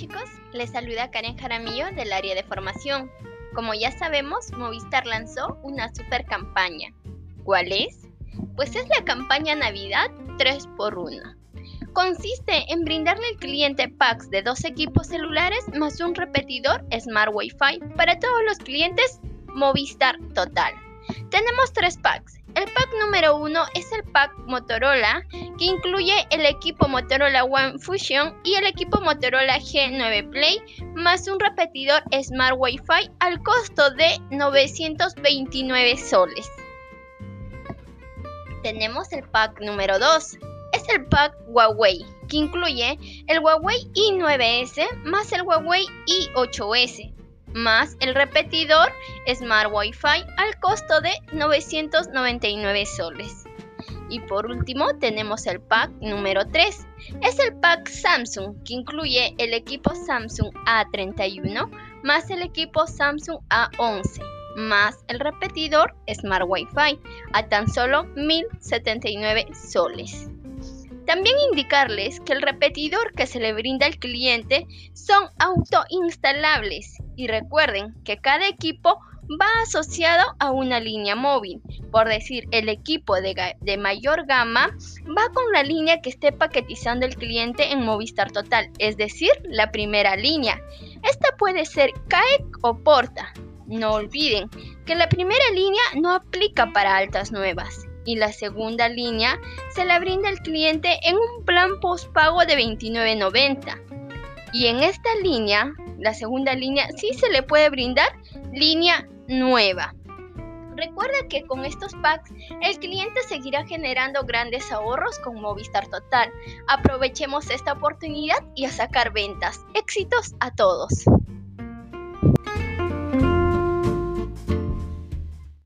chicos, les saluda Karen Jaramillo del área de formación. Como ya sabemos, Movistar lanzó una super campaña. ¿Cuál es? Pues es la campaña Navidad 3x1. Consiste en brindarle al cliente packs de dos equipos celulares más un repetidor Smart Wi-Fi para todos los clientes Movistar Total. Tenemos tres packs. El pack número uno es el pack Motorola, que incluye el equipo Motorola One Fusion y el equipo Motorola G9 Play, más un repetidor Smart Wi-Fi al costo de 929 soles. Tenemos el pack número 2. Es el pack Huawei, que incluye el Huawei i9S más el Huawei i8S, más el repetidor Smart Wi-Fi al costo de 999 soles. Y por último tenemos el pack número 3. Es el pack Samsung que incluye el equipo Samsung A31 más el equipo Samsung A11 más el repetidor Smart Wi-Fi a tan solo 1079 soles. También indicarles que el repetidor que se le brinda al cliente son autoinstalables y recuerden que cada equipo va asociado a una línea móvil. Por decir, el equipo de, mayor gama va con la línea que esté paquetizando el cliente en Movistar Total, es decir, la primera línea. Esta puede ser CAEC o Porta. No olviden que la primera línea no aplica para altas nuevas y la segunda línea se la brinda al cliente en un plan postpago de 29.90. Y en esta línea, la segunda línea, sí se le puede brindar línea nueva. Recuerda que con estos packs el cliente seguirá generando grandes ahorros con Movistar Total. Aprovechemos esta oportunidad y a sacar ventas. Éxitos a todos.